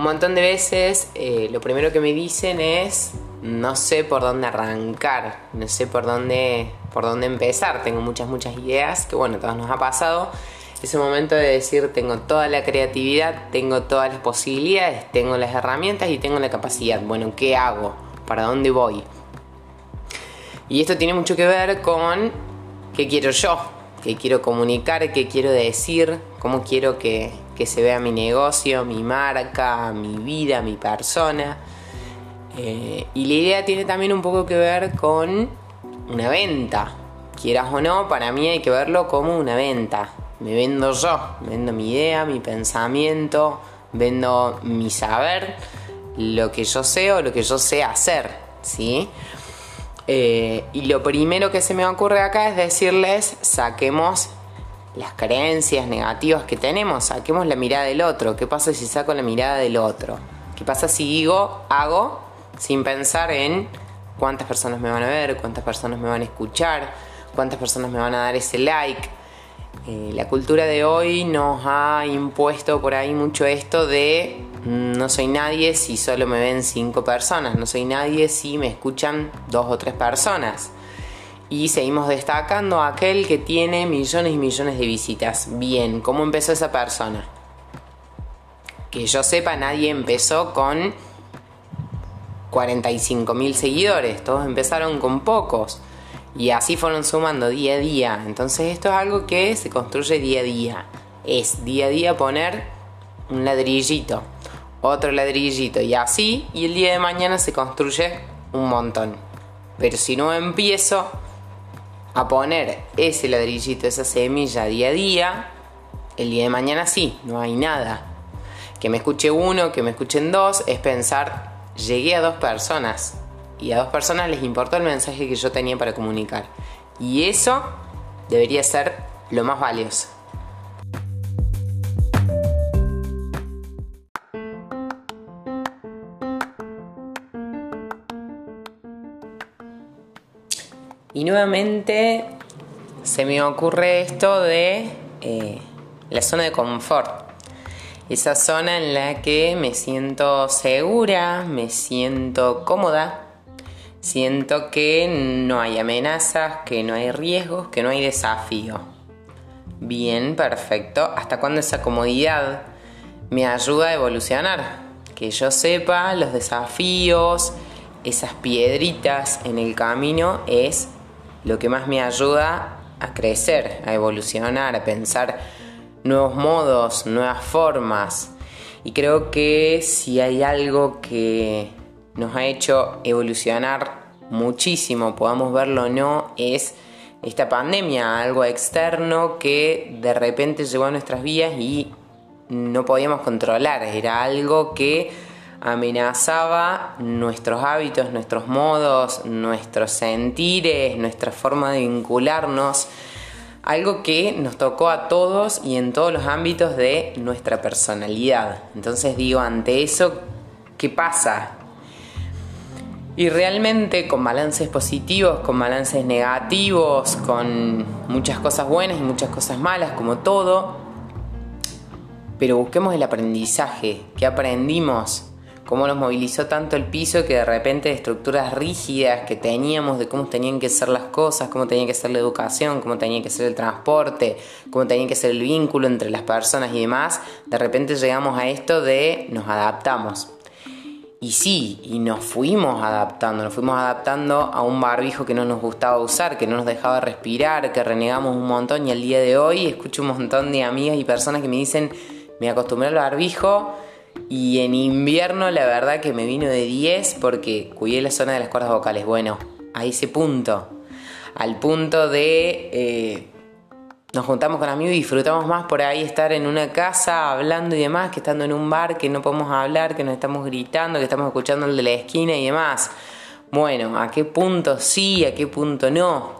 un montón de veces eh, lo primero que me dicen es no sé por dónde arrancar, no sé por dónde, por dónde empezar, tengo muchas, muchas ideas, que bueno, todos nos ha pasado. Ese momento de decir tengo toda la creatividad, tengo todas las posibilidades, tengo las herramientas y tengo la capacidad. Bueno, ¿qué hago? ¿Para dónde voy? Y esto tiene mucho que ver con qué quiero yo, qué quiero comunicar, qué quiero decir, cómo quiero que, que se vea mi negocio, mi marca, mi vida, mi persona. Eh, y la idea tiene también un poco que ver con una venta. Quieras o no, para mí hay que verlo como una venta. Me vendo yo, vendo mi idea, mi pensamiento, vendo mi saber, lo que yo sé o lo que yo sé hacer, ¿sí? Eh, y lo primero que se me ocurre acá es decirles, saquemos las creencias negativas que tenemos, saquemos la mirada del otro. ¿Qué pasa si saco la mirada del otro? ¿Qué pasa si digo, hago sin pensar en cuántas personas me van a ver, cuántas personas me van a escuchar, cuántas personas me van a dar ese like. Eh, la cultura de hoy nos ha impuesto por ahí mucho esto de no soy nadie si solo me ven cinco personas, no soy nadie si me escuchan dos o tres personas. Y seguimos destacando a aquel que tiene millones y millones de visitas. Bien, ¿cómo empezó esa persona? Que yo sepa, nadie empezó con 45 mil seguidores, todos empezaron con pocos y así fueron sumando día a día. Entonces esto es algo que se construye día a día. Es día a día poner un ladrillito, otro ladrillito y así y el día de mañana se construye un montón. Pero si no empiezo a poner ese ladrillito, esa semilla día a día, el día de mañana sí, no hay nada. Que me escuche uno, que me escuchen dos, es pensar llegué a dos personas y a dos personas les importó el mensaje que yo tenía para comunicar. Y eso debería ser lo más valioso. Y nuevamente se me ocurre esto de eh, la zona de confort esa zona en la que me siento segura, me siento cómoda, siento que no hay amenazas, que no hay riesgos, que no hay desafío. Bien, perfecto. ¿Hasta cuándo esa comodidad me ayuda a evolucionar? Que yo sepa los desafíos, esas piedritas en el camino es lo que más me ayuda a crecer, a evolucionar, a pensar nuevos modos, nuevas formas. Y creo que si hay algo que nos ha hecho evolucionar muchísimo, podamos verlo o no, es esta pandemia, algo externo que de repente llegó a nuestras vidas y no podíamos controlar, era algo que amenazaba nuestros hábitos, nuestros modos, nuestros sentires, nuestra forma de vincularnos algo que nos tocó a todos y en todos los ámbitos de nuestra personalidad. Entonces digo, ante eso, ¿qué pasa? Y realmente con balances positivos, con balances negativos, con muchas cosas buenas y muchas cosas malas, como todo, pero busquemos el aprendizaje, ¿qué aprendimos? Cómo nos movilizó tanto el piso que de repente estructuras rígidas que teníamos de cómo tenían que ser las cosas, cómo tenía que ser la educación, cómo tenía que ser el transporte, cómo tenía que ser el vínculo entre las personas y demás, de repente llegamos a esto de nos adaptamos. Y sí, y nos fuimos adaptando, nos fuimos adaptando a un barbijo que no nos gustaba usar, que no nos dejaba respirar, que renegamos un montón y al día de hoy escucho un montón de amigas y personas que me dicen, me acostumbré al barbijo, y en invierno la verdad que me vino de 10 porque cuidé la zona de las cuerdas vocales. Bueno, a ese punto. Al punto de... Eh, nos juntamos con amigos y disfrutamos más por ahí estar en una casa hablando y demás que estando en un bar que no podemos hablar, que nos estamos gritando, que estamos escuchando el de la esquina y demás. Bueno, ¿a qué punto sí, a qué punto no?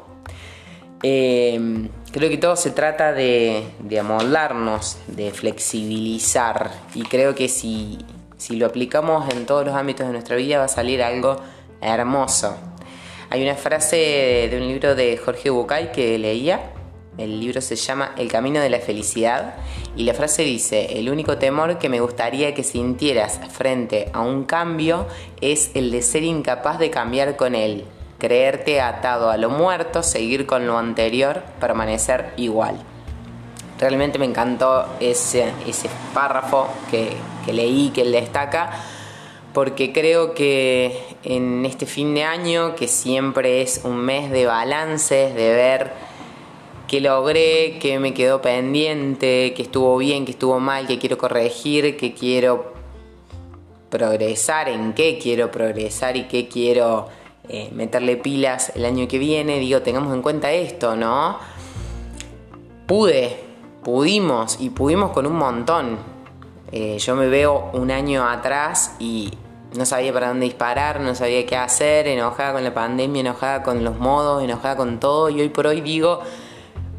Eh, Creo que todo se trata de, amoldarnos, de flexibilizar. Y creo que si, si lo aplicamos en todos los ámbitos de nuestra vida va a salir algo hermoso. Hay una frase de un libro de Jorge Bucay que leía. El libro se llama El Camino de la Felicidad. Y la frase dice, el único temor que me gustaría que sintieras frente a un cambio es el de ser incapaz de cambiar con él, creerte atado a lo muerto, seguir con lo anterior, permanecer igual. Realmente me encantó ese, ese párrafo que, que leí, que él destaca, porque creo que en este fin de año, que siempre es un mes de balances, de ver que logré, que me quedó pendiente, que estuvo bien, que estuvo mal, que quiero corregir, que quiero progresar, en qué quiero progresar y qué quiero eh, meterle pilas el año que viene. Digo, tengamos en cuenta esto, ¿no? Pude, pudimos y pudimos con un montón. Eh, yo me veo un año atrás y no sabía para dónde disparar, no sabía qué hacer, enojada con la pandemia, enojada con los modos, enojada con todo y hoy por hoy digo,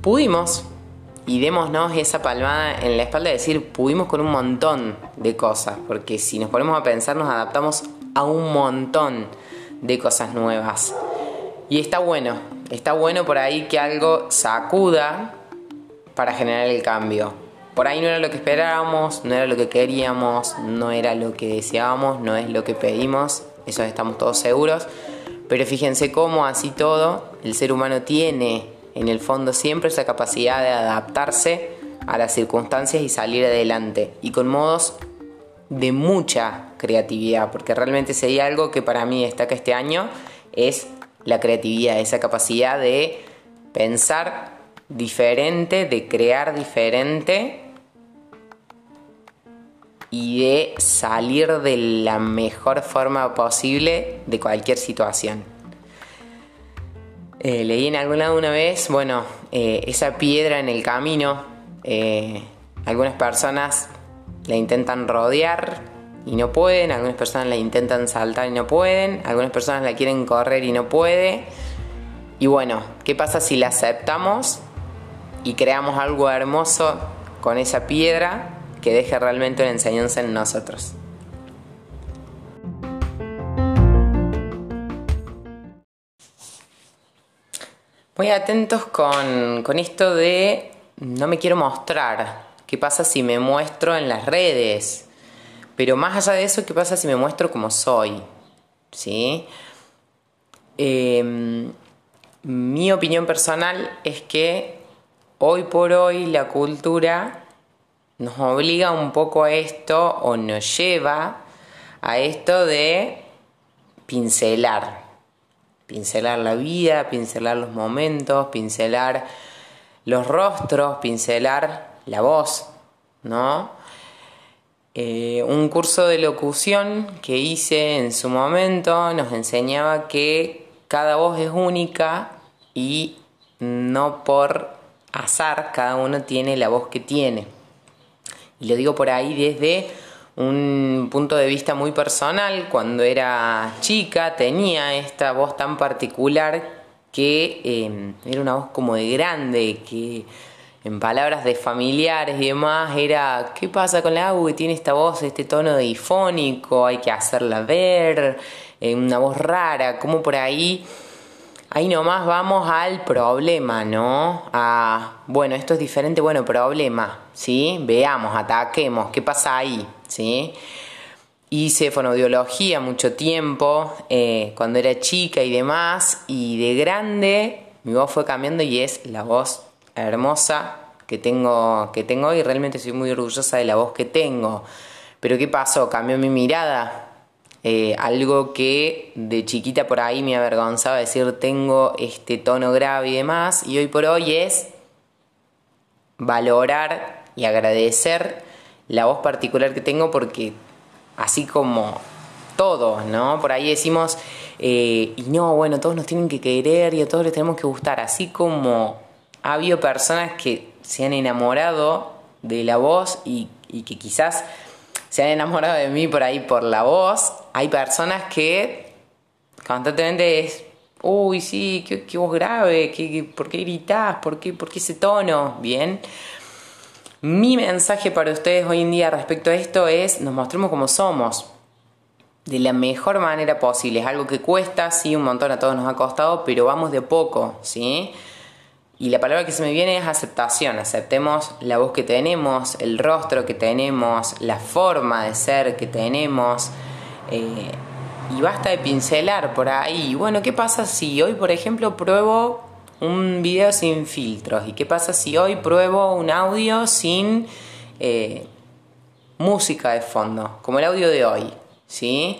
pudimos, y démonos esa palmada en la espalda de decir, pudimos con un montón de cosas, porque si nos ponemos a pensar nos adaptamos a un montón de cosas nuevas. Y está bueno, está bueno por ahí que algo sacuda para generar el cambio. Por ahí no era lo que esperábamos, no era lo que queríamos, no era lo que deseábamos, no es lo que pedimos, eso estamos todos seguros. Pero fíjense cómo así todo el ser humano tiene en el fondo siempre esa capacidad de adaptarse a las circunstancias y salir adelante y con modos de mucha creatividad, porque realmente sería algo que para mí destaca este año es la creatividad, esa capacidad de pensar diferente, de crear diferente y de salir de la mejor forma posible de cualquier situación. Eh, leí en algún lado una vez, bueno, eh, esa piedra en el camino, eh, algunas personas la intentan rodear y no pueden, algunas personas la intentan saltar y no pueden, algunas personas la quieren correr y no puede. Y bueno, ¿qué pasa si la aceptamos y creamos algo hermoso con esa piedra que deje realmente una enseñanza en nosotros? Muy atentos con, esto de no me quiero mostrar. ¿Qué pasa si me muestro en las redes? Pero más allá de eso, ¿qué pasa si me muestro como soy? ¿Sí? Em, mi opinión personal es que hoy por hoy la cultura nos obliga un poco a esto o nos lleva a esto de pincelar pincelar la vida, pincelar los momentos, pincelar los rostros, pincelar la voz, ¿no? Eh, un curso de locución que hice en su momento nos enseñaba que cada voz es única y no por azar cada uno tiene la voz que tiene. Y lo digo por ahí desde un punto de vista muy personal. Cuando era chica tenía esta voz tan particular que em, era una voz como de grande, que en palabras de familiares y demás era, ¿qué pasa con la que tiene esta voz, este tono difónico? Hay que hacerla ver, eh, una voz rara, como por ahí ahí nomás vamos al problema, ¿no? A, bueno, esto es diferente, bueno, problema, ¿sí? Veamos, ataquemos, ¿qué pasa ahí? ¿Sí? Hice fonoaudiología mucho tiempo, eh, cuando era chica y demás, y de grande mi voz fue cambiando y es la voz hermosa que tengo, que tengo y realmente soy muy orgullosa de la voz que tengo. Pero ¿qué pasó? Cambió mi mirada, eh, algo que de chiquita por ahí me avergonzaba decir tengo este tono grave y demás, y hoy por hoy es valorar y agradecer la voz particular que tengo porque así como todos, ¿no? Por ahí decimos, eh, y no, bueno, todos nos tienen que querer y a todos les tenemos que gustar, así como ha habido personas que se han enamorado de la voz y, y que quizás se han enamorado de mí por ahí por la voz, hay personas que constantemente es, uy, sí, qué, voz grave, ¿Qué, por qué gritás? ¿Por qué, ¿Por qué ese tono? Bien. Mi mensaje para ustedes hoy en día respecto a esto es, nos mostremos como somos, de la mejor manera posible. Es algo que cuesta, sí, un montón a todos nos ha costado, pero vamos de poco, ¿sí? Y la palabra que se me viene es aceptación. Aceptemos la voz que tenemos, el rostro que tenemos, la forma de ser que tenemos. Eh, y basta de pincelar por ahí. Bueno, ¿qué pasa si hoy, por ejemplo, pruebo un video sin filtros? ¿Y qué pasa si hoy pruebo un audio sin eh, música de fondo? Como el audio de hoy, ¿sí?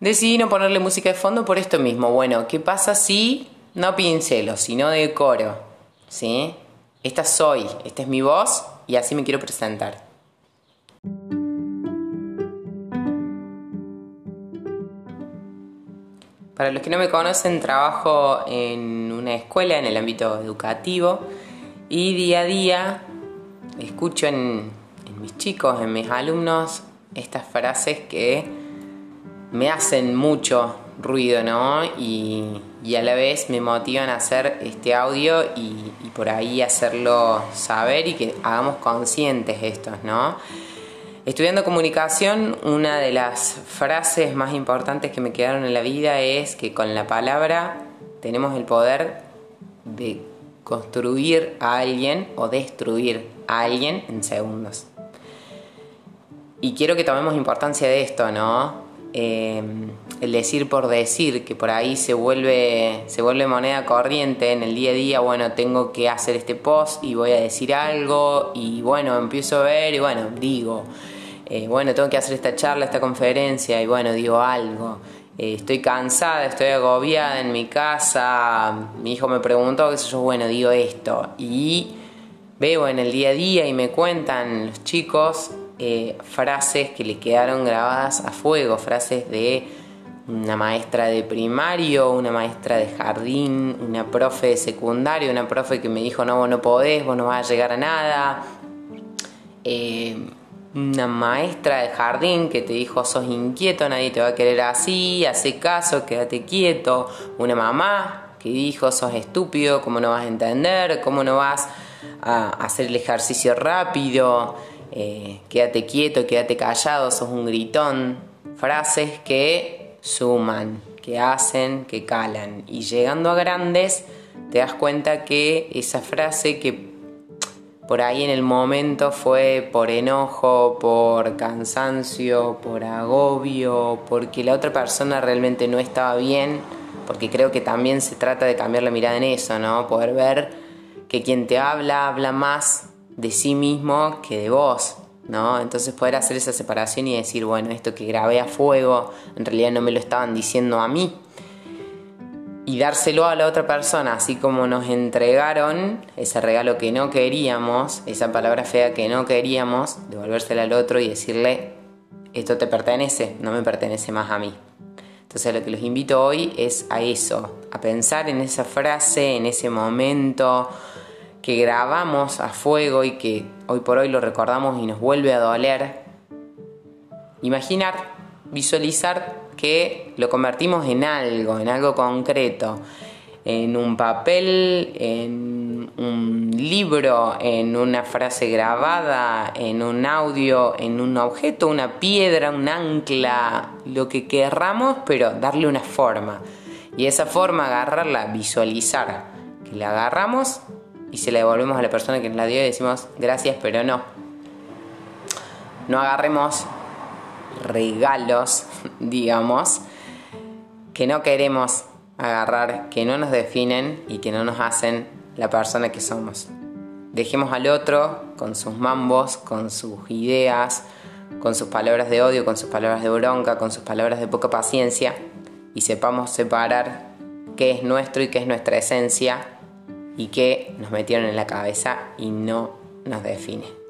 Decidí no ponerle música de fondo por esto mismo. Bueno, ¿qué pasa si no pincelo, sino decoro? ¿Sí? Esta soy, esta es mi voz y así me quiero presentar. Para los que no me conocen, trabajo en una escuela en el ámbito educativo y día a día escucho en, mis chicos, en mis alumnos, estas frases que me hacen mucho ruido, ¿no? Y, a la vez me motivan a hacer este audio y, por ahí hacerlo saber y que hagamos conscientes estos, ¿no? Estudiando comunicación, una de las frases más importantes que me quedaron en la vida es que con la palabra tenemos el poder de construir a alguien o destruir a alguien en segundos. Y quiero que tomemos importancia de esto, ¿no? Em, el decir por decir, que por ahí se vuelve, se vuelve moneda corriente en el día a día, bueno, tengo que hacer este post y voy a decir algo y bueno, empiezo a ver y bueno, digo, eh, bueno, tengo que hacer esta charla, esta conferencia y bueno, digo algo. Eh, estoy cansada, estoy agobiada en mi casa, mi hijo me preguntó, qué sé yo, bueno, digo esto. Y veo en el día a día y me cuentan los chicos eh, frases que le quedaron grabadas a fuego, frases de una maestra de primario, una maestra de jardín, una profe de secundario, una profe que me dijo no, vos no podés, vos no vas a llegar a nada. Eh, una maestra de jardín que te dijo sos inquieto, nadie te va a querer así, hace caso, quédate quieto. Una mamá que dijo sos estúpido, cómo no vas a entender, cómo no vas a hacer el ejercicio rápido. Eh, quédate quieto, quédate callado, sos un gritón, frases que suman, que hacen, que calan. Y llegando a grandes, te das cuenta que esa frase que por ahí en el momento fue por enojo, por cansancio, por agobio, porque la otra persona realmente no estaba bien, porque creo que también se trata de cambiar la mirada en eso, ¿no? Poder ver que quien te habla habla más de sí mismo que de vos, ¿no? Entonces poder hacer esa separación y decir, bueno, esto que grabé a fuego, en realidad no me lo estaban diciendo a mí. Y dárselo a la otra persona, así como nos entregaron ese regalo que no queríamos, esa palabra fea que no queríamos, devolvérsela al otro y decirle, esto te pertenece, no me pertenece más a mí. Entonces lo que los invito hoy es a eso, a pensar en esa frase, en ese momento, que grabamos a fuego y que hoy por hoy lo recordamos y nos vuelve a doler, imaginar, visualizar que lo convertimos en algo, en algo concreto, en un papel, en un libro, en una frase grabada, en un audio, en un objeto, una piedra, un ancla, lo que querramos, pero darle una forma. Y esa forma agarrarla, visualizar, que la agarramos y se la devolvemos a la persona que nos la dio y decimos gracias, pero no. No agarremos regalos, digamos, que no queremos agarrar, que no nos definen y que no nos hacen la persona que somos. Dejemos al otro con sus mambos, con sus ideas, con sus palabras de odio, con sus palabras de bronca, con sus palabras de poca paciencia y sepamos separar qué es nuestro y qué es nuestra esencia y que nos metieron en la cabeza y no nos define.